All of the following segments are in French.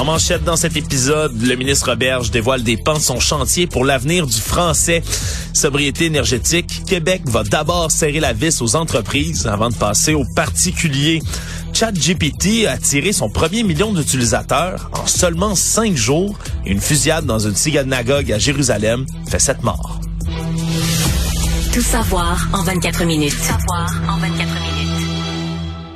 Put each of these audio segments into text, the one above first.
En manchette dans cet épisode, le ministre Roberge dévoile des pans de son chantier pour l'avenir du français. Sobriété énergétique, Québec va d'abord serrer la vis aux entreprises avant de passer aux particuliers. ChatGPT a tiré son premier million d'utilisateurs en seulement cinq jours. Une fusillade dans une synagogue à Jérusalem fait sept morts. Tout savoir en 24 minutes. Tout savoir en 24 minutes.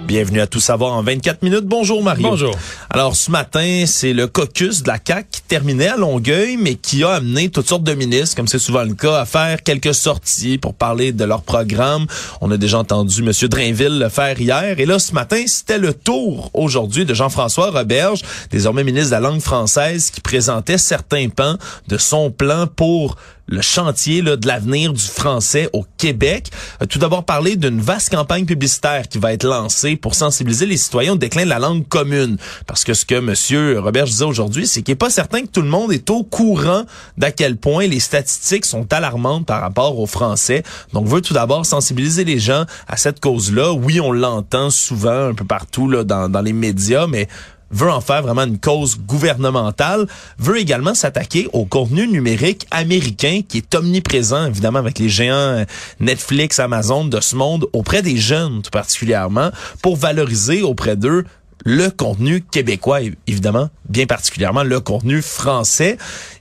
Bienvenue à Tout savoir en 24 minutes. Bonjour Mario. Bonjour. Alors ce matin, c'est le caucus de la CAQ qui terminait à Longueuil, mais qui a amené toutes sortes de ministres, comme c'est souvent le cas, à faire quelques sorties pour parler de leur programme. On a déjà entendu M. Drainville le faire hier. Et là, ce matin, c'était le tour aujourd'hui de Jean-François Roberge, désormais ministre de la langue française, qui présentait certains pans de son plan pour le chantier de l'avenir du français au Québec. Euh, tout d'abord parler d'une vaste campagne publicitaire qui va être lancée pour sensibiliser les citoyens au déclin de la langue commune. Parce que ce que M. Robert disait aujourd'hui, c'est qu'il n'est pas certain que tout le monde est au courant d'à quel point les statistiques sont alarmantes par rapport au français. Donc, veut tout d'abord sensibiliser les gens à cette cause-là. Oui, on l'entend souvent un peu partout là, dans les médias, mais veut en faire vraiment une cause gouvernementale, veut également s'attaquer au contenu numérique américain qui est omniprésent, évidemment, avec les géants Netflix, Amazon de ce monde, auprès des jeunes tout particulièrement, pour valoriser auprès d'eux le contenu québécois, évidemment, bien particulièrement le contenu français.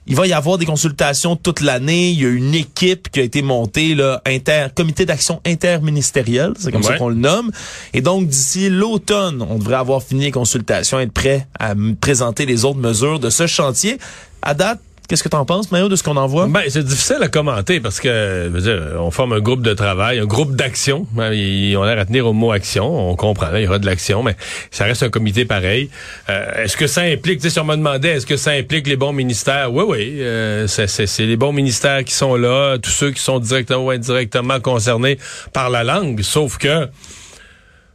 Il va y avoir des consultations toute l'année. Il y a une équipe qui a été montée, là, inter, comité d'action interministériel, c'est comme ça qu'on le nomme. Et donc, d'ici l'automne, on devrait avoir fini les consultations, être prêt à présenter les autres mesures de ce chantier. À date, qu'est-ce que tu en penses, Mario, de ce qu'on en voit? Ben, c'est difficile à commenter parce que, veux dire, on forme un groupe de travail, un groupe d'action. Ben, Ils ont l'air à tenir au mot action. On comprend, là, il y aura de l'action, mais ça reste un comité pareil. Euh, est-ce que ça implique, tu sais, si on me demandait, est-ce que ça implique les bons ministères? Oui, oui. Euh, c'est, c'est- c'est les bons ministères qui sont là, tous ceux qui sont directement ou indirectement concernés par la langue. Sauf que,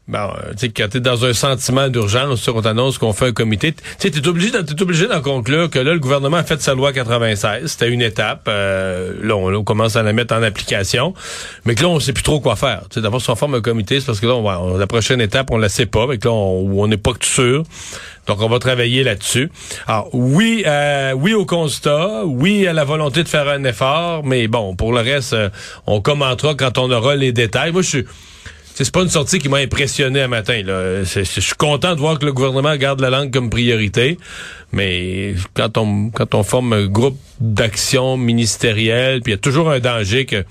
Bon, euh, tu sais, quand t'es dans un sentiment d'urgence, on t'annonce qu'on fait un comité, tu sais, t'es obligé, obligé d'en conclure que là, le gouvernement a fait sa loi 96. C'était une étape. Euh, là, on, commence à la mettre en application. Mais que là, on sait plus trop quoi faire. Tu d'abord, si on forme un comité, c'est parce que là, on la prochaine étape, on la sait pas. Mais que là, on n'est pas sûr. Donc, on va travailler là-dessus. Alors, oui, euh, oui au constat, oui à la volonté de faire un effort, mais bon, pour le reste, euh, on commentera quand on aura les détails. Moi, je suis... C'est pas une sortie qui m'a impressionné un matin. Là. Je suis content de voir que le gouvernement garde la langue comme priorité, mais quand on quand on forme un groupe d'action ministérielle, puis il y a toujours un danger que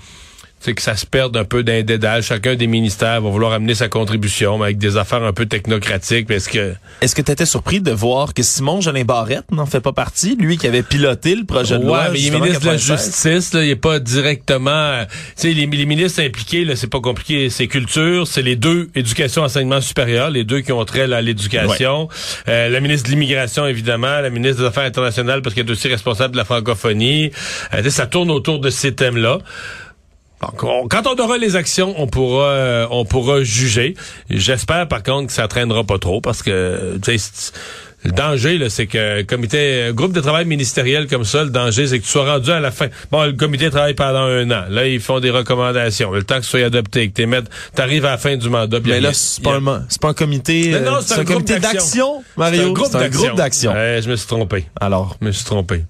c'est que ça se perde un peu d'un dédale. Chacun des ministères va vouloir amener sa contribution mais avec des affaires un peu technocratiques. Parce que Est-ce que tu étais surpris de voir que Simon Jolin Barrette n'en fait pas partie, lui qui avait piloté le projet de ouais, loi? mais il est ministre de la 96? Justice, là, il est pas directement. euh, Tu sais, les, les ministres impliqués, là, c'est pas compliqué. C'est culture, c'est les deux, éducation, enseignement supérieur, les deux qui ont trait à l'éducation. Euh, la ministre de l'immigration, évidemment, la ministre des Affaires internationales, parce qu'elle est aussi responsable de la francophonie. Euh, ça tourne autour de ces thèmes-là. Donc, on- quand on aura les actions, on pourra, euh, on pourra juger. J'espère par contre que ça traînera pas trop parce que le danger, là, c'est que comité, groupe de travail ministériel comme ça, le danger, c'est que tu sois rendu à la fin. Bon, le comité travaille pendant un an. Là, ils font des recommandations. Le temps que ce soit adopté, que tu t'arrives à la fin du mandat. Mais là, c'est pas, a- c'est pas un comité, euh, c'est un un groupe comité d'action. Mario? C'est un d'action. groupe d'action. Ouais, je me suis trompé. Alors, Je me suis trompé.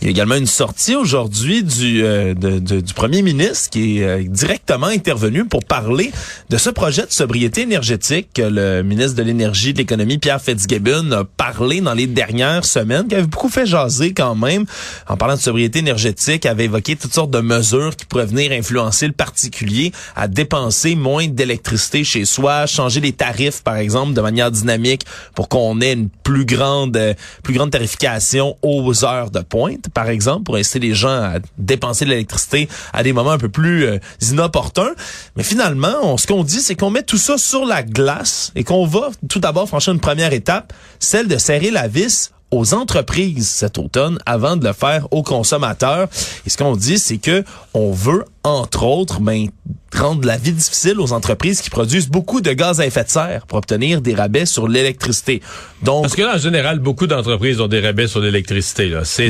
Il y a également une sortie aujourd'hui du, euh, du premier ministre qui est euh, directement intervenu pour parler de ce projet de sobriété énergétique que le ministre de l'Énergie et de l'Économie, Pierre Fitzgibbon, a parlé dans les dernières semaines, qui avait beaucoup fait jaser quand même. En parlant de sobriété énergétique, avait évoqué toutes sortes de mesures qui pourraient venir influencer le particulier à dépenser moins d'électricité chez soi, changer les tarifs, par exemple, de manière dynamique pour qu'on ait une plus grande, plus grande tarification aux heures de pointe, par exemple, pour inciter les gens à dépenser de l'électricité à des moments un peu plus euh, inopportuns. Mais finalement, ce qu'on dit, c'est qu'on met tout ça sur la glace et qu'on va tout d'abord franchir une première étape, celle de serrer la vis aux entreprises cet automne avant de le faire aux consommateurs. Et ce qu'on dit, c'est que on veut, entre autres, ben, rendre la vie difficile aux entreprises qui produisent beaucoup de gaz à effet de serre pour obtenir des rabais sur l'électricité. Donc, Parce que là, en général, beaucoup d'entreprises ont des rabais sur l'électricité. C'est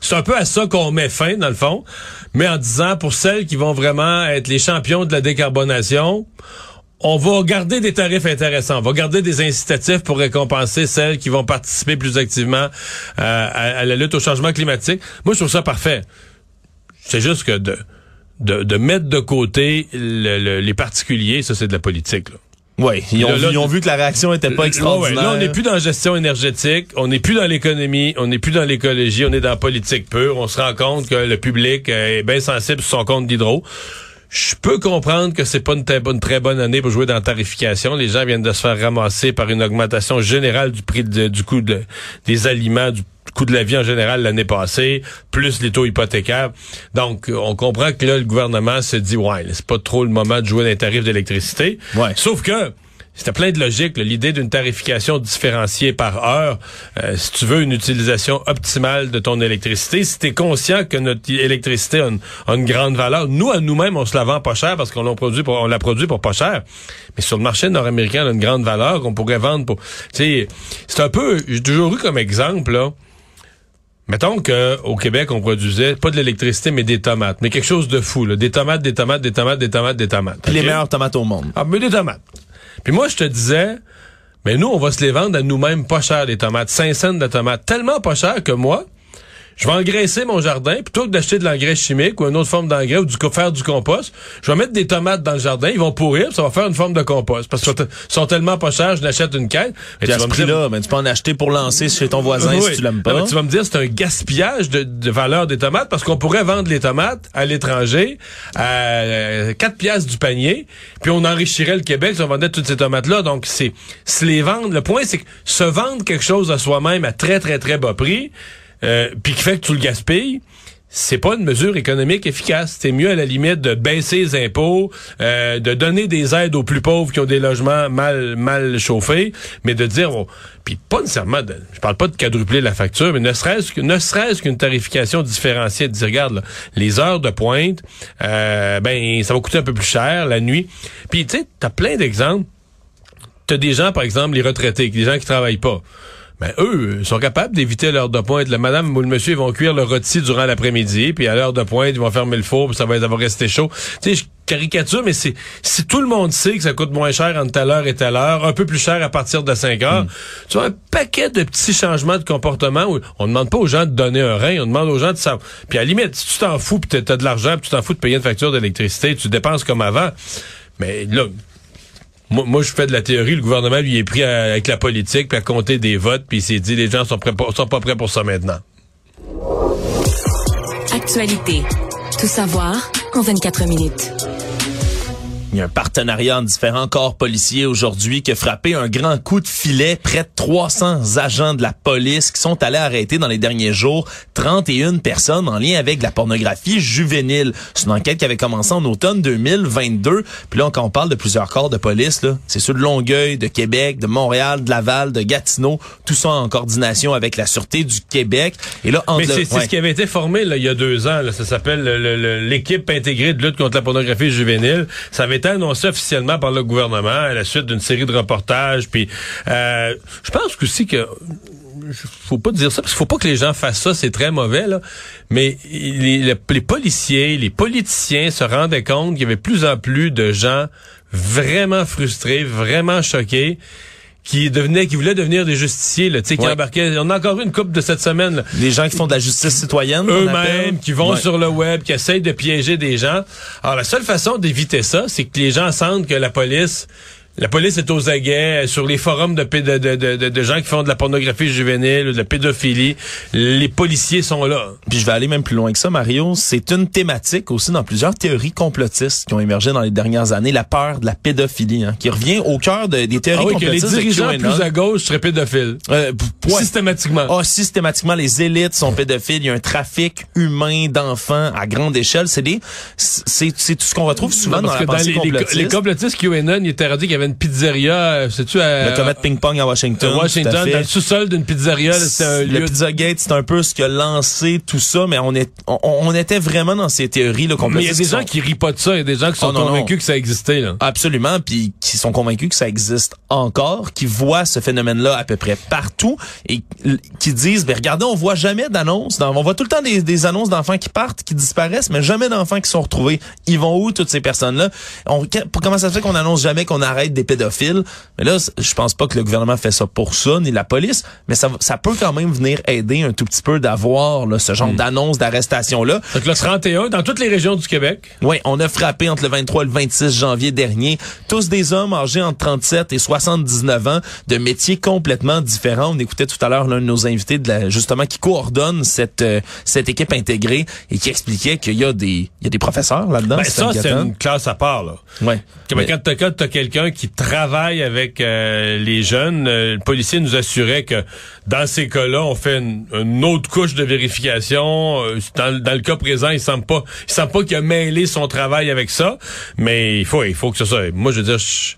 c'est un peu à ça qu'on met fin, dans le fond. Mais en disant, pour celles qui vont vraiment être les champions de la décarbonation, on va garder des tarifs intéressants, on va garder des incitatifs pour récompenser celles qui vont participer plus activement euh, à, la lutte au changement climatique. Moi, je trouve ça parfait. C'est juste que de, de, mettre de côté les particuliers, ça, c'est de la politique. Là. Oui, ils, ont, vu, que la réaction était pas extraordinaire. là, on n'est plus dans la gestion énergétique, on n'est plus dans l'économie, on n'est plus dans l'écologie, on est dans la politique pure. On se rend compte que le public est bien sensible sur son compte d'hydro. Je peux comprendre que c'est pas une, très bonne année pour jouer dans la tarification. Les gens viennent de se faire ramasser par une augmentation générale du prix du coût des aliments, du coût de la vie en général l'année passée, plus les taux hypothécaires. Donc, on comprend que là, le gouvernement se dit, ouais, c'est pas trop le moment de jouer dans les tarifs d'électricité. Ouais. Sauf que c'était plein de logique, l'idée d'une tarification différenciée par heure. Euh, si tu veux une utilisation optimale de ton électricité, si tu es conscient que notre électricité a une, grande valeur, nous, à nous-mêmes, on se la vend pas cher parce qu'on l'a produit pour, on l'a produit pour pas cher. Mais sur le marché nord-américain, elle a une grande valeur qu'on pourrait vendre pour... Tu c'est un peu... J'ai toujours eu comme exemple, là, Mettons qu'au Québec, on produisait pas de l'électricité, mais des tomates. Mais quelque chose de fou, là. Des tomates, des tomates, des tomates, des tomates, des tomates. Les meilleures tomates au monde. Ah, mais des tomates. Puis moi, je te disais, mais nous, on va se les vendre à nous-mêmes pas cher, les tomates. 5 cents de tomates. Tellement pas cher que moi, je vais engraisser mon jardin, plutôt que d'acheter de l'engrais chimique ou une autre forme d'engrais ou du faire du compost, je vais mettre des tomates dans le jardin, ils vont pourrir, ça va faire une forme de compost. Parce qu'ils sont tellement pas chers, je n'achète une caisse. Et à ce prix-là, ben, tu peux en acheter pour lancer chez ton voisin si tu l'aimes pas. tu vas me dire c'est un gaspillage de, valeur des tomates parce qu'on pourrait vendre les tomates à l'étranger à 4 piastres du panier, puis on enrichirait le Québec si on vendait toutes ces tomates-là. Donc, c'est se les vendre. Le point, c'est que se vendre quelque chose à soi-même à très, très, très bas prix, euh, puis qui fait que tu le gaspilles, c'est pas une mesure économique efficace. C'est mieux à la limite de baisser les impôts, euh, de donner des aides aux plus pauvres qui ont des logements mal mal chauffés, mais de dire, puis pas nécessairement, de, je parle pas de quadrupler la facture, mais ne serait-ce que ne serait-ce qu'une tarification différenciée, de dire regarde les heures de pointe, euh, ben ça va coûter un peu plus cher la nuit. Puis tu sais, t'as plein d'exemples. T'as des gens par exemple les retraités, des gens qui travaillent pas ben eux sont capables d'éviter l'heure de pointe. Le madame ou le monsieur, ils vont cuire le rôti durant l'après-midi, puis à l'heure de pointe, ils vont fermer le four, puis ça va, ça va rester chaud. Tu sais, je caricature, mais c'est si tout le monde sait que ça coûte moins cher entre telle heure et telle heure, un peu plus cher à partir de 5 heures, mm. tu as un paquet de petits changements de comportement où on ne demande pas aux gens de donner un rein, on demande aux gens de savoir. Puis à la limite, si tu t'en fous, puis tu as de l'argent, puis tu t'en fous de payer une facture d'électricité, tu dépenses comme avant. Mais là, moi, je fais de la théorie. Le gouvernement, lui, est pris avec la politique, puis à compter des votes, puis il s'est dit, les gens sont pas prêts pour ça maintenant. Actualité. Tout savoir en 24 minutes. Il y a un partenariat en différents corps policiers aujourd'hui qui a frappé un grand coup de filet. Près de 300 agents de la police qui sont allés arrêter dans les derniers jours 31 personnes en lien avec la pornographie juvénile. C'est une enquête qui avait commencé en automne 2022. Puis là, quand on parle de plusieurs corps de police, là, c'est ceux de Longueuil, de Québec, de Montréal, de Laval, de Gatineau, tout ça en coordination avec la Sûreté du Québec. Et là, Mais c'est ce qui avait été formé là, il y a deux ans. Là, ça s'appelle l'équipe intégrée de lutte contre la pornographie juvénile. Ça avait été annoncé officiellement par le gouvernement à la suite d'une série de reportages. Puis, euh, je pense aussi que faut pas dire ça parce qu'il faut pas que les gens fassent ça, c'est très mauvais là. Mais les, policiers, les politiciens se rendaient compte qu'il y avait plus en plus de gens vraiment frustrés, vraiment choqués qui devenaient, qui voulaient devenir des justiciers, là, tu sais, qui embarquaient. On a encore eu une coupe de cette semaine. Là. Les gens qui font de la justice citoyenne. Eux-mêmes, qui vont sur le web, qui essayent de piéger des gens. Alors, la seule façon d'éviter ça, c'est que les gens sentent que la police la police est aux aguets sur les forums de, de, de, de, gens qui font de la pornographie juvénile de la pédophilie. Les policiers sont là. Puis je vais aller même plus loin que ça, Mario. C'est une thématique aussi dans plusieurs théories complotistes qui ont émergé dans les dernières années, la peur de la pédophilie, hein, qui revient au cœur des théories ah oui, complotistes. Que les dirigeants plus à gauche seraient pédophiles. Euh, Systématiquement. Ah, systématiquement, les élites sont pédophiles. Il y a un trafic humain d'enfants à grande échelle. C'est des, c'est, tout ce qu'on retrouve souvent dans la dans les, complotiste. Les, complotistes QAnon, ils étaient dit qu'il y avait une pizzeria, euh, sais-tu le comète ping-pong à Washington. Washington, dans le sous-sol d'une pizzeria, c'était un Le lieu. Pizzagate, c'est un peu ce qui a lancé tout ça, mais on est, on, on était vraiment dans ces théories là. Mais il y a des gens qui rient pas de ça, il y a des gens qui sont Oh, non, non. convaincus que ça existait là. Absolument, puis qui sont convaincus que ça existe encore, qui voient ce phénomène-là à peu près partout et qui disent, ben regardez, on voit jamais d'annonces, on voit tout le temps des, des annonces d'enfants qui partent, qui disparaissent, mais jamais d'enfants qui sont retrouvés. Ils vont où toutes ces personnes-là? On, Comment ça se fait qu'on annonce jamais qu'on arrête des pédophiles Mais là, je pense pas que le gouvernement fait ça pour ça, ni la police, mais ça, ça peut quand même venir aider un tout petit peu d'avoir là, ce genre d'annonces, d'arrestations-là. Donc le 31, dans toutes les régions du Québec? Oui, on a frappé entre le 23 et le 26 janvier dernier. Tous des hommes âgés entre 37 et 79 ans, de métiers complètement différents. On écoutait tout à l'heure l'un de nos invités, de la, justement, qui coordonne cette euh, cette équipe intégrée et qui expliquait qu'il y a des il y a des professeurs là-dedans. Ben, ça, c'est une classe à part, là. Ouais. Que, ben, Quand t'as quand t'as quelqu'un qui travaille avec euh, les jeunes, euh, le policier nous assurait que dans ces cas-là, on fait une, une autre couche de vérification. Euh, Dans, le- dans le cas présent, il semble pas, il semble pas qu'il a mêlé son travail avec ça, mais il faut, il faut que ce soit. Moi, je veux dire, je-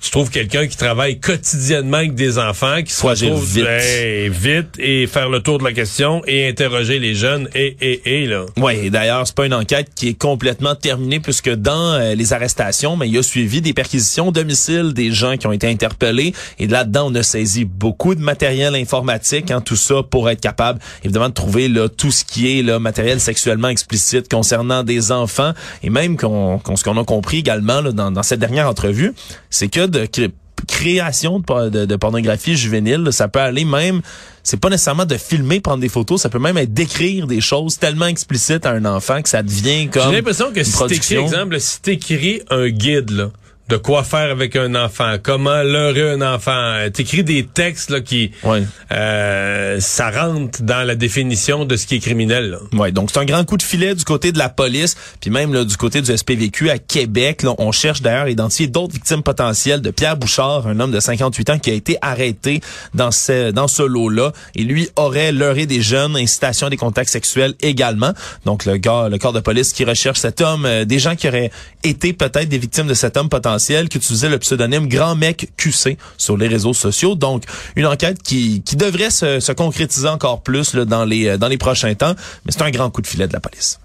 tu trouves quelqu'un qui travaille quotidiennement avec des enfants, qui se Faut agir retrouve vite. hey, vite et faire le tour de la question et interroger les jeunes et et et là. Oui, et d'ailleurs, c'est pas une enquête qui est complètement terminée puisque dans euh, les arrestations, mais il y a suivi des perquisitions au domicile des gens qui ont été interpellés et là-dedans, on a saisi beaucoup de matériel informatique, hein, tout ça pour être capable évidemment de trouver là tout ce qui est là matériel sexuellement explicite concernant des enfants et même qu'on qu'on- ce qu'on a compris également là, dans, dans cette dernière entrevue, c'est que de cré- création de, por- de- de pornographie juvénile, ça peut aller même c'est pas nécessairement de filmer, prendre des photos, ça peut même être d'écrire des choses tellement explicites à un enfant que ça devient comme J'ai l'impression que une si t'écris, exemple, si t'écris un guide, là, de quoi faire avec un enfant, comment leurrer un enfant, t'écris des textes, là, qui, Ouais. euh, ça rentre dans la définition de ce qui est criminel, là. Ouais, donc c'est un grand coup de filet du côté de la police, puis même là, du côté du SPVQ à Québec. Là, on cherche d'ailleurs à identifier d'autres victimes potentielles de Pierre Bouchard, un homme de 58 ans qui a été arrêté dans ce dans ce lot-là. Et lui aurait leurré des jeunes, incitation à des contacts sexuels également. Donc le gars, le corps de police qui recherche cet homme, euh, des gens qui auraient été peut-être des victimes de cet homme potentiel, qui utilisait le pseudonyme Grand Mec QC sur les réseaux sociaux. Donc une enquête qui qui devrait se, se concrétiser encore plus dans les euh, dans les prochains temps. Mais c'est un grand coup de filet de la police.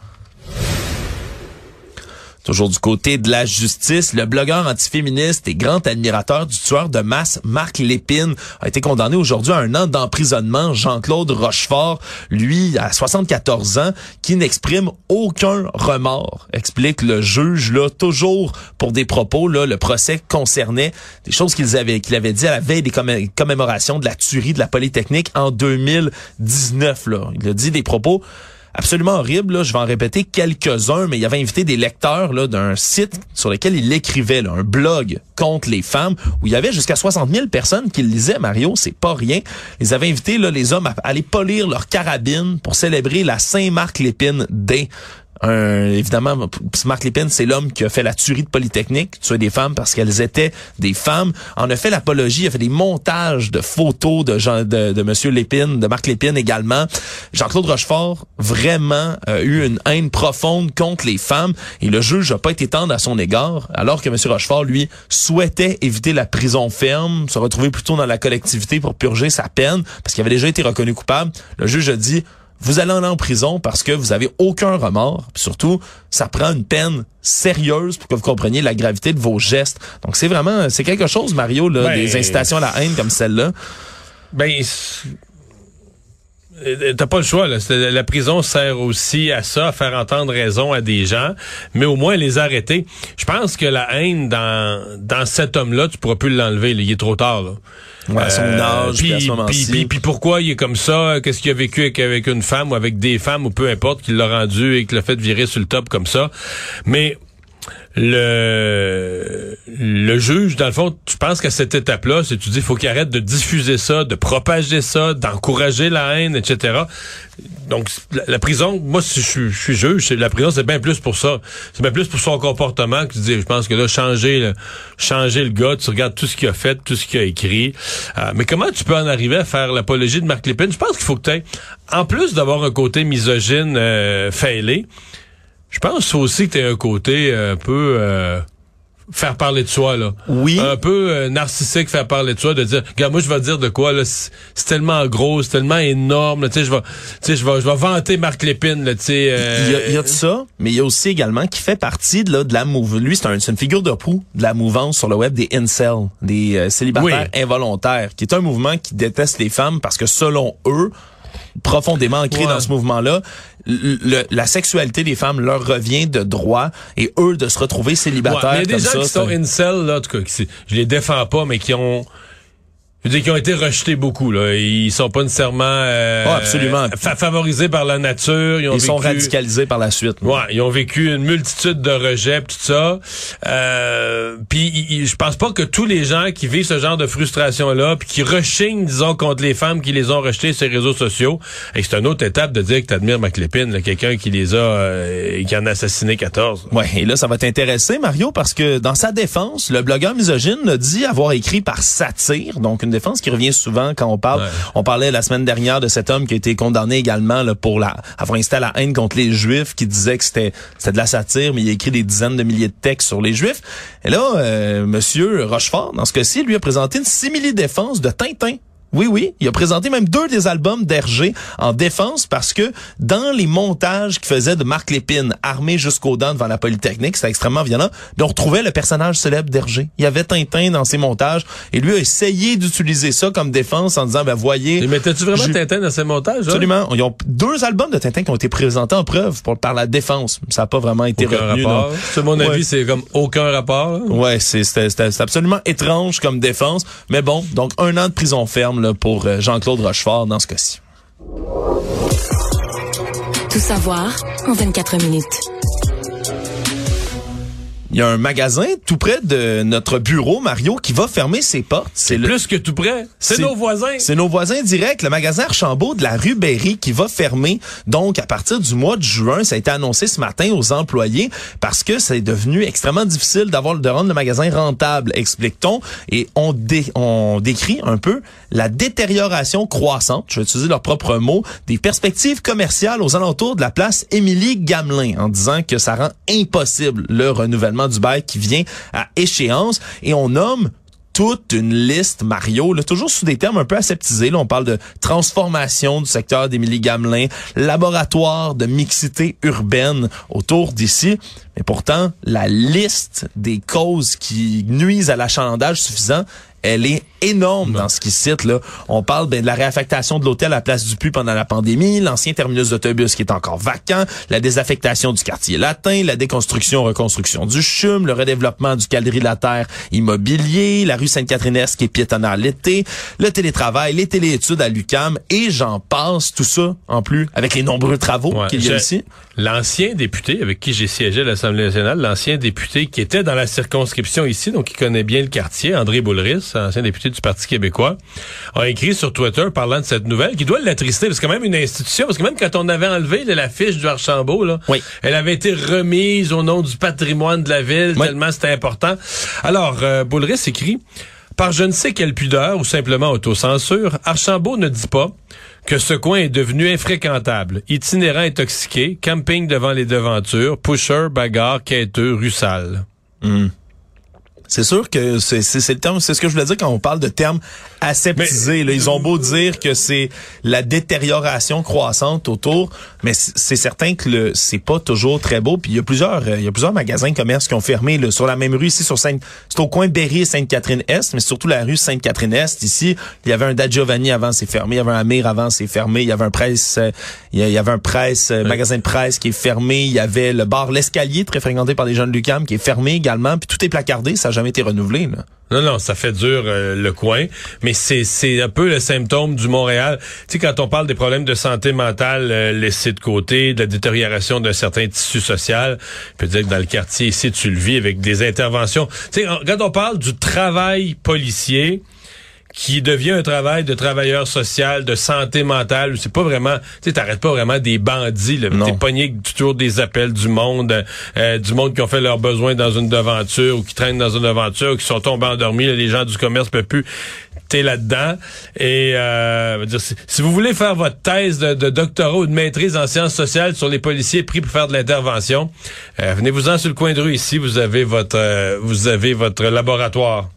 Toujours du côté de la justice, le blogueur antiféministe et grand admirateur du tueur de masse Marc Lépine a été condamné aujourd'hui à un an d'emprisonnement. Jean-Claude Rochefort, lui, à 74 ans, qui n'exprime aucun remords, explique le juge, là, toujours pour des propos, là, le procès concernait des choses qu'il avait, qu'il avait dit à la veille des commé- commémorations de la tuerie de la Polytechnique en 2019, là. Il a dit des propos absolument horrible. Là. Je vais en répéter quelques-uns, mais il avait invité des lecteurs d'un site sur lequel il écrivait, un blog contre les femmes, où il y avait jusqu'à 60 000 personnes qui le lisaient. Mario, c'est pas rien. Ils avaient invité là, les hommes à aller polir leur carabine pour célébrer la Saint-Marc-Lépine Day. Un, évidemment, Marc Lépine, c'est l'homme qui a fait la tuerie de Polytechnique, tuer des femmes parce qu'elles étaient des femmes. En a fait l'apologie, a fait des montages de photos de Jean, de, de Monsieur Lépine, de Marc Lépine également. Jean-Claude Rochefort vraiment a eu une haine profonde contre les femmes et le juge n'a pas été tendre à son égard, alors que Monsieur Rochefort, lui, souhaitait éviter la prison ferme, se retrouver plutôt dans la collectivité pour purger sa peine, parce qu'il avait déjà été reconnu coupable. Le juge a dit vous allez aller en prison parce que vous avez aucun remords. Puis surtout, ça prend une peine sérieuse pour que vous compreniez la gravité de vos gestes. Donc c'est vraiment, c'est quelque chose, Mario, là, Ben, des incitations à la haine comme celle-là. Ben, T'as pas le choix, là. La prison sert aussi à ça, à faire entendre raison à des gens, mais au moins les arrêter. Je pense que la haine dans, dans cet homme-là, tu pourras plus l'enlever, il est trop tard. Là. Ouais, à son Euh, âge, puis à ce puis- puis pourquoi il est comme ça? Qu'est-ce qu'il a vécu avec, avec une femme ou avec des femmes ou peu importe qui l'a rendu et qui l'a fait virer sur le top comme ça? Mais le juge, dans le fond, tu penses qu'à cette étape-là, c'est tu dis faut qu'il arrête de diffuser ça, de propager ça, d'encourager la haine, etc. Donc la, prison, moi si je, suis- juge, la prison c'est bien plus pour ça. C'est bien plus pour son comportement que tu dis. Je pense que là changer changer le gars, tu regardes tout ce qu'il a fait, tout ce qu'il a écrit. Euh, mais comment tu peux en arriver à faire l'apologie de Marc Lépine? Je pense qu'il faut que tu en plus d'avoir un côté misogyne euh, failé, je pense aussi que tu as un côté euh, un peu euh, faire parler de soi là. Oui. Un peu euh, narcissique faire parler de soi de dire regarde moi je vais dire de quoi là c'est tellement gros, c'est tellement énorme, là, tu sais je vais tu sais je vais je vais vanter Marc Lépine là, tu sais euh, Il y, a, il y a de ça, mais il y a aussi également qui fait partie de, là, de la move. Lui, c'est un, une figure de proue de la mouvance sur le web des incels, des euh, célibataires involontaires, qui est un mouvement qui déteste les femmes parce que selon eux, profondément ancré Ouais. dans ce mouvement-là, le- la sexualité des femmes leur revient de droit et eux de se retrouver Ouais, célibataires mais il y a des gens ça. qui sont incel là en tout cas qui, je les défends pas mais qui ont je veux dire, qui ont été rejetés beaucoup là. Ils sont pas nécessairement euh, Ah, absolument. fa- favorisés par la nature. Ils, ont ils sont radicalisés par la suite. Ouais, ils ont vécu une multitude de rejets, tout ça. Euh, puis je pense pas que tous les gens qui vivent ce genre de frustration-là, puis qui rechignent, disons, contre les femmes qui les ont rejetés sur les réseaux sociaux, et c'est une autre étape de dire que t'admires McLépine, là, quelqu'un qui les a, euh, qui en a assassiné 14. Ouais, et là, ça va t'intéresser, Mario, parce que dans sa défense, le blogueur misogyne a dit avoir écrit par satire, donc une défense qui revient souvent quand on parle. Ouais. On parlait la semaine dernière de cet homme qui a été condamné également là, pour la, avoir à la haine contre les Juifs, qui disait que c'était c'était de la satire, mais il a écrit des dizaines de milliers de textes sur les Juifs. Et là, euh, Monsieur Rochefort, dans ce cas-ci, lui a présenté une simili-défense de Tintin. Oui, oui, il a présenté même deux des albums d'Hergé en défense parce que dans les montages qu'il faisait de Marc Lépine, armé jusqu'aux dents devant la Polytechnique, c'était extrêmement violent, mais on retrouvait le personnage célèbre d'Hergé. Il y avait Tintin dans ses montages et lui a essayé d'utiliser ça comme défense en disant, ben voyez... Et mettais-tu vraiment je- Tintin dans ces montages? hein? Absolument. Ils ont deux albums de Tintin qui ont été présentés en preuve pour, par la défense. Ça n'a pas vraiment été Aucun retenu. rapport. C'est mon avis, Ouais. c'est comme aucun rapport. là. Ouais, c'est absolument étrange comme défense, mais bon, donc un an de prison ferme pour euh, Jean-Claude Rochefort dans ce cas-ci. Tout savoir en 24 minutes. Il y a un magasin tout près de notre bureau, Mario, qui va fermer ses portes. C'est le Plus que tout près. C'est nos voisins. C'est nos voisins directs, le magasin Archambault de la rue Berry qui va fermer. Donc, à partir du mois de juin, ça a été annoncé ce matin aux employés parce que c'est devenu extrêmement difficile d'avoir de rendre le magasin rentable, explique-t-on. Et on, dé- on décrit un peu la détérioration croissante, je vais utiliser leurs propres mots, des perspectives commerciales aux alentours de la place Émilie Gamelin en disant que ça rend impossible le renouvellement du bail qui vient à échéance. Et on nomme toute une liste, Mario, là, toujours sous des termes un peu aseptisés. Là, on parle de transformation du secteur d'Émilie Gamelin, laboratoire de mixité urbaine autour d'ici. Mais pourtant, la liste des causes qui nuisent à l'achalandage suffisant, elle est énorme dans ce qui cite. Là. On parle ben, de la réaffectation de l'hôtel à la place du Puy pendant la pandémie, l'ancien terminus d'autobus qui est encore vacant, la désaffectation du quartier latin, la déconstruction, reconstruction du CHUM, le redéveloppement du Calerie de la Terre immobilier, la rue Sainte-Catherine-Est qui est piétonnaire l'été, le télétravail, les téléétudes à l'UCAM et j'en passe, tout ça en plus avec les nombreux travaux Ouais, qu'il y a ici. L'ancien député avec qui j'ai siégé à l'Assemblée nationale, l'ancien député qui était dans la circonscription ici, donc qui connaît bien le quartier, André Boulris, ancien député du Parti québécois, a écrit sur Twitter parlant de cette nouvelle qui doit l'attrister, parce que quand même une institution, parce que même quand on avait enlevé là, la fiche du Archambault, là, Oui. elle avait été remise au nom du patrimoine de la ville, Oui. tellement c'était important. Alors, euh, Boulris écrit... Par je ne sais quelle pudeur ou simplement autocensure, Archambault ne dit pas que ce coin est devenu infréquentable, itinérant intoxiqué, camping devant les devantures, pusher, bagarre, quêteux, rue sale. C'est sûr que c'est le terme, c'est ce que je voulais dire quand on parle de termes aseptisés. là. Ils ont beau dire que c'est la détérioration croissante autour, mais c'est certain que le c'est pas toujours très beau. Puis il y a plusieurs euh, il y a plusieurs magasins de commerce qui ont fermé là, sur la même rue ici sur Sainte c'est au coin Berry et Sainte-Catherine-Est, mais surtout la rue Sainte-Catherine-Est ici. Il y avait un Da Giovanni avant, c'est fermé. Il y avait un Amir avant, c'est fermé. Il y avait un presse euh, il y avait un presse euh, magasin de presse qui est fermé. Il y avait le bar l'escalier très fréquenté par les jeunes de Lucam qui est fermé également. Puis tout est placardé, ça Non, non, ça fait dur euh, le coin, mais c'est un peu le symptôme du Montréal. Tu sais, quand on parle des problèmes de santé mentale euh, laissés de côté, de la détérioration d'un certain tissu social, dire que dans le quartier ici, tu le vis avec des interventions. Tu sais, quand on parle du travail policier, qui devient un travail de travailleur social, de santé mentale. C'est pas vraiment, tu t'arrêtes pas vraiment des bandits. T'es pogné toujours des appels du monde, euh, du monde qui ont fait leurs besoins dans une devanture ou qui traînent dans une devanture, ou qui sont tombés endormis. là, les gens du commerce peuvent plus. t'es là-dedans. Et euh, dire, si, si vous voulez faire votre thèse de, de, doctorat ou de maîtrise en sciences sociales sur les policiers pris pour faire de l'intervention, euh, venez-vous-en sur le coin de rue ici. Vous avez votre, euh, vous avez votre laboratoire.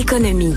Économie.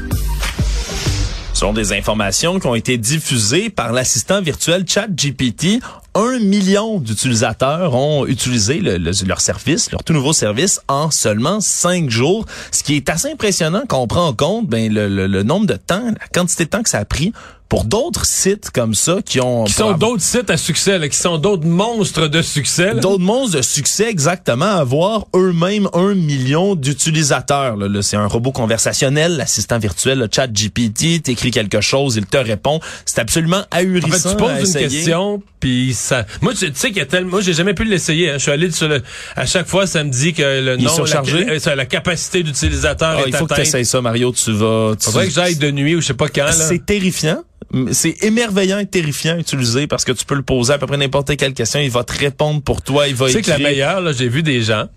Sont des informations qui ont été diffusées par l'assistant virtuel ChatGPT. Un million d'utilisateurs ont utilisé le, le, leur service, leur tout nouveau service, en seulement cinq jours. Ce qui est assez impressionnant quand on prend en compte ben, le, le nombre de temps, la quantité de temps que ça a pris pour d'autres sites comme ça qui ont... Qui sont d'autres sites à succès, là, qui sont d'autres monstres de succès. D'autres monstres de succès, exactement, avoir eux-mêmes un million d'utilisateurs. Là, là c'est un robot conversationnel, l'assistant virtuel, le chat GPT, t'écris quelque chose, il te répond. C'est absolument ahurissant En fait, tu poses une question, puis ça... Moi, tu sais qu'il y a tellement... Moi, j'ai jamais pu l'essayer. Hein. Je suis allé sur le... À chaque fois, ça me dit que le nom... La, la, capacité d'utilisateur ah, est Il faut atteinte. que tu essayes ça, Mario. Tu vas... Tu... Faudrait que j'aille de nuit ou je sais pas quand. là. C'est terrifiant c'est émerveillant et terrifiant à utiliser parce que tu peux le poser à peu près n'importe quelle question, il va te répondre pour toi, il va Tu sais écrire. que la meilleure, là, j'ai vu des gens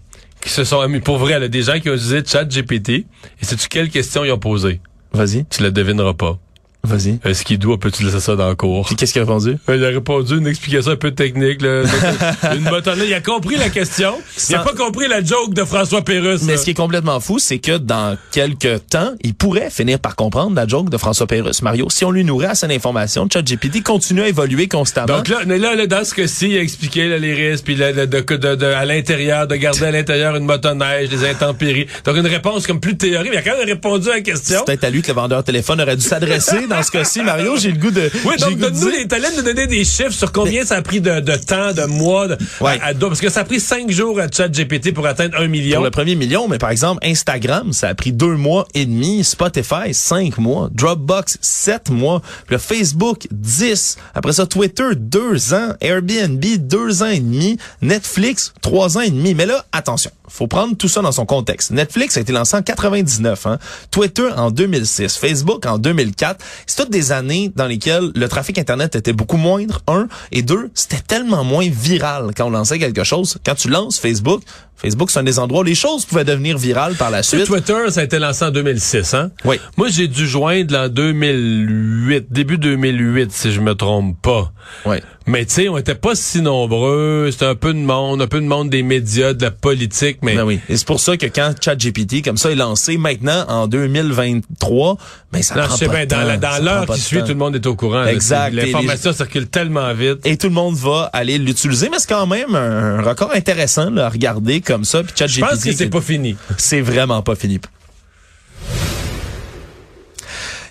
qui se sont mis pour vrai, là, des gens qui ont utilisé ChatGPT. Et sais-tu quelle question ils ont posé? Vas-y. Tu la devineras pas. Vas-y. Est-ce qu'il doit peut-tu laisser ça dans le cours? Puis qu'est-ce qu'il a répondu? Il a répondu une explication un peu technique. Là, une botonnette. Il a compris la question. Il a pas compris la joke de François Pérusse. Mais là. ce qui est complètement fou, c'est que dans quelques temps, il pourrait finir par comprendre la joke de François Pérusse. Mario, si on lui nourrit assez d'informations, ChatGPT continue à évoluer constamment. Donc là, mais là, là, dans ce cas-ci, il a expliqué là, les risques, puis là, de, de, de, de, à l'intérieur, de garder à l'intérieur une motoneige, des intempéries. Donc une réponse comme plus théorique. Il a quand même répondu à la question. C'est peut-être à lui que le vendeur téléphone aurait dû s'adresser dans ce cas-ci, Mario. J'ai le goût de. Oui, donc donne-nous les talents de donner des chiffres sur combien ça a pris de, de temps, de mois, de, Ouais. à, à- parce que ça a pris cinq jours à ChatGPT pour atteindre un million. Pour le premier million, mais par exemple, Instagram, ça a pris deux mois et demi. Spotify, cinq mois. Dropbox, sept mois. Puis le Facebook, dix. Après ça, Twitter, deux ans. Airbnb, deux ans et demi. Netflix, trois ans et demi. Mais là, attention, faut prendre tout ça dans son contexte. Netflix a été lancé en 99, hein. Twitter en 2006, Facebook en 2004. C'est toutes des années dans lesquelles le trafic Internet était beaucoup moindre, un, et deux, c'était tellement moins viral quand on lançait quelque chose. Quand tu lances Facebook, Facebook, c'est un des endroits où les choses pouvaient devenir virales par la suite. Twitter, ça a été lancé en 2006, hein? Oui. Moi, j'ai dû joindre en 2008, début 2008, si je me trompe pas. Ouais. Mais tu sais, on était pas si nombreux. C'était un peu de monde, un peu de monde des médias, de la politique, mais... Ben oui. Et c'est pour ça que quand ChatGPT, comme ça, est lancé maintenant en 2023, ben ça Non, prend je sais pas bien, de dans, temps. dans l'heure qui suit, temps. tout le monde est au courant. Exact. L'information circule tellement vite. Et tout le monde va aller l'utiliser, mais c'est quand même un, un record intéressant là, à regarder comme ça. Puis ChatGPT, Je pense que c'est pas fini. c'est vraiment pas fini.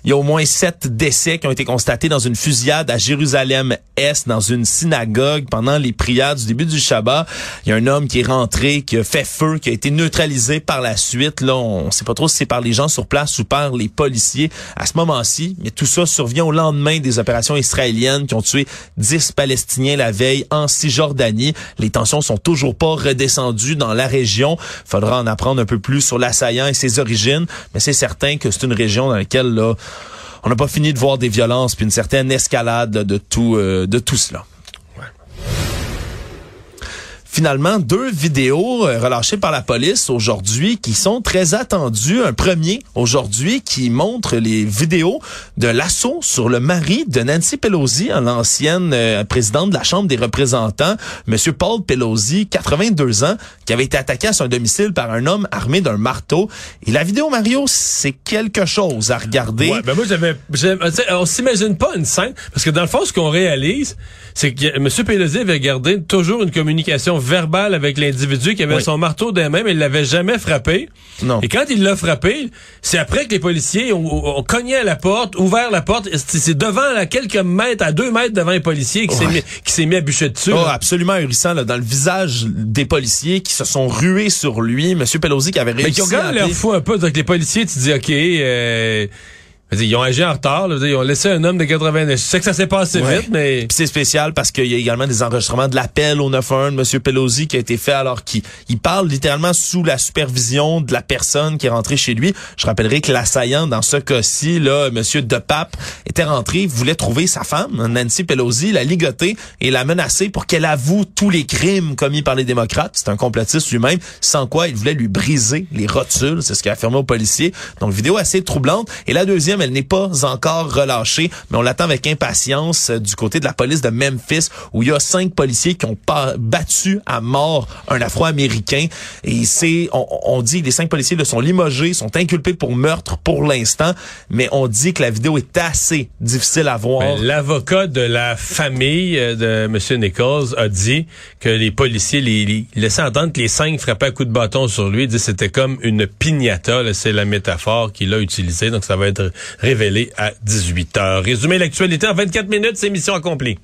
Il y a au moins sept décès qui ont été constatés dans une fusillade à Jérusalem-Est, dans une synagogue, pendant les prières du début du Shabbat. Il y a un homme qui est rentré, qui a fait feu, qui a été neutralisé par la suite. Là, on sait pas trop si c'est par les gens sur place ou par les policiers à ce moment-ci. Mais tout ça survient au lendemain des opérations israéliennes qui ont tué 10 Palestiniens la veille en Cisjordanie. Les tensions sont toujours pas redescendues dans la région. Faudra en apprendre un peu plus sur l'assaillant et ses origines, mais c'est certain que c'est une région dans laquelle là, on n'a pas fini de voir des violences puis une certaine escalade de tout euh, de tout cela. Finalement, deux vidéos euh, relâchées par la police aujourd'hui qui sont très attendues. Un premier aujourd'hui qui montre les vidéos de l'assaut sur le mari de Nancy Pelosi, hein, l'ancienne euh, présidente de la Chambre des représentants, Monsieur Paul Pelosi, 82 ans, qui avait été attaqué à son domicile par un homme armé d'un marteau. Et la vidéo, Mario, c'est quelque chose à regarder. Ouais, ben moi j'avais, on s'imagine pas une scène parce que dans le fond ce qu'on réalise, c'est que M. Pelosi avait gardé toujours une communication verbale avec l'individu qui avait Oui. son marteau des mains, mais il l'avait jamais frappé. Non. Et quand il l'a frappé, c'est après que les policiers ont, ont- cogné à la porte, ouvert la porte. C'est devant, à quelques mètres, à deux mètres devant les policiers qui s'est Ouais. mis, mis à bûcher dessus. Oh, là. absolument ahurissant là, dans le visage des policiers qui se sont rués sur lui. Monsieur Pelosi qui avait réussi Mais qui ont quand même l'air appeler- fou un peu. Donc les policiers, tu dis, OK, euh, ils ont agi en retard. Là, ils ont laissé un homme de 89. Je sais que ça s'est passé vite, mais... Puis c'est spécial parce qu'il y a également des enregistrements de l'appel au 911 de M. Pelosi qui a été fait alors qu'il il parle littéralement sous la supervision de la personne qui est rentrée chez lui. Je rappellerai que l'assaillant dans ce cas-ci, là, M. DePape, était rentré, voulait trouver sa femme, Nancy Pelosi, la ligoter et la menacer pour qu'elle avoue tous les crimes commis par les démocrates. C'est un complotiste lui-même, sans quoi il voulait lui briser les rotules. C'est ce qu'il a affirmé aux policiers. Donc, vidéo assez troublante. Et la deuxième, elle n'est pas encore relâchée, mais on l'attend avec impatience euh, du côté de la police de Memphis, où il y a cinq policiers qui ont battu à mort un Afro-Américain. Et c'est, on, on, dit, les cinq policiers le sont limogés, sont inculpés pour meurtre pour l'instant, mais on dit que la vidéo est assez difficile à voir. Ben, l'avocat de la famille euh, de M. Nichols a dit que les policiers les, laissaient entendre que les cinq frappaient à coups de bâton sur lui. Il dit c'était comme une piñata, c'est la métaphore qu'il a utilisée. Donc ça va être révélé à 18 h Résumer l'actualité en 24 minutes, c'est mission accomplie.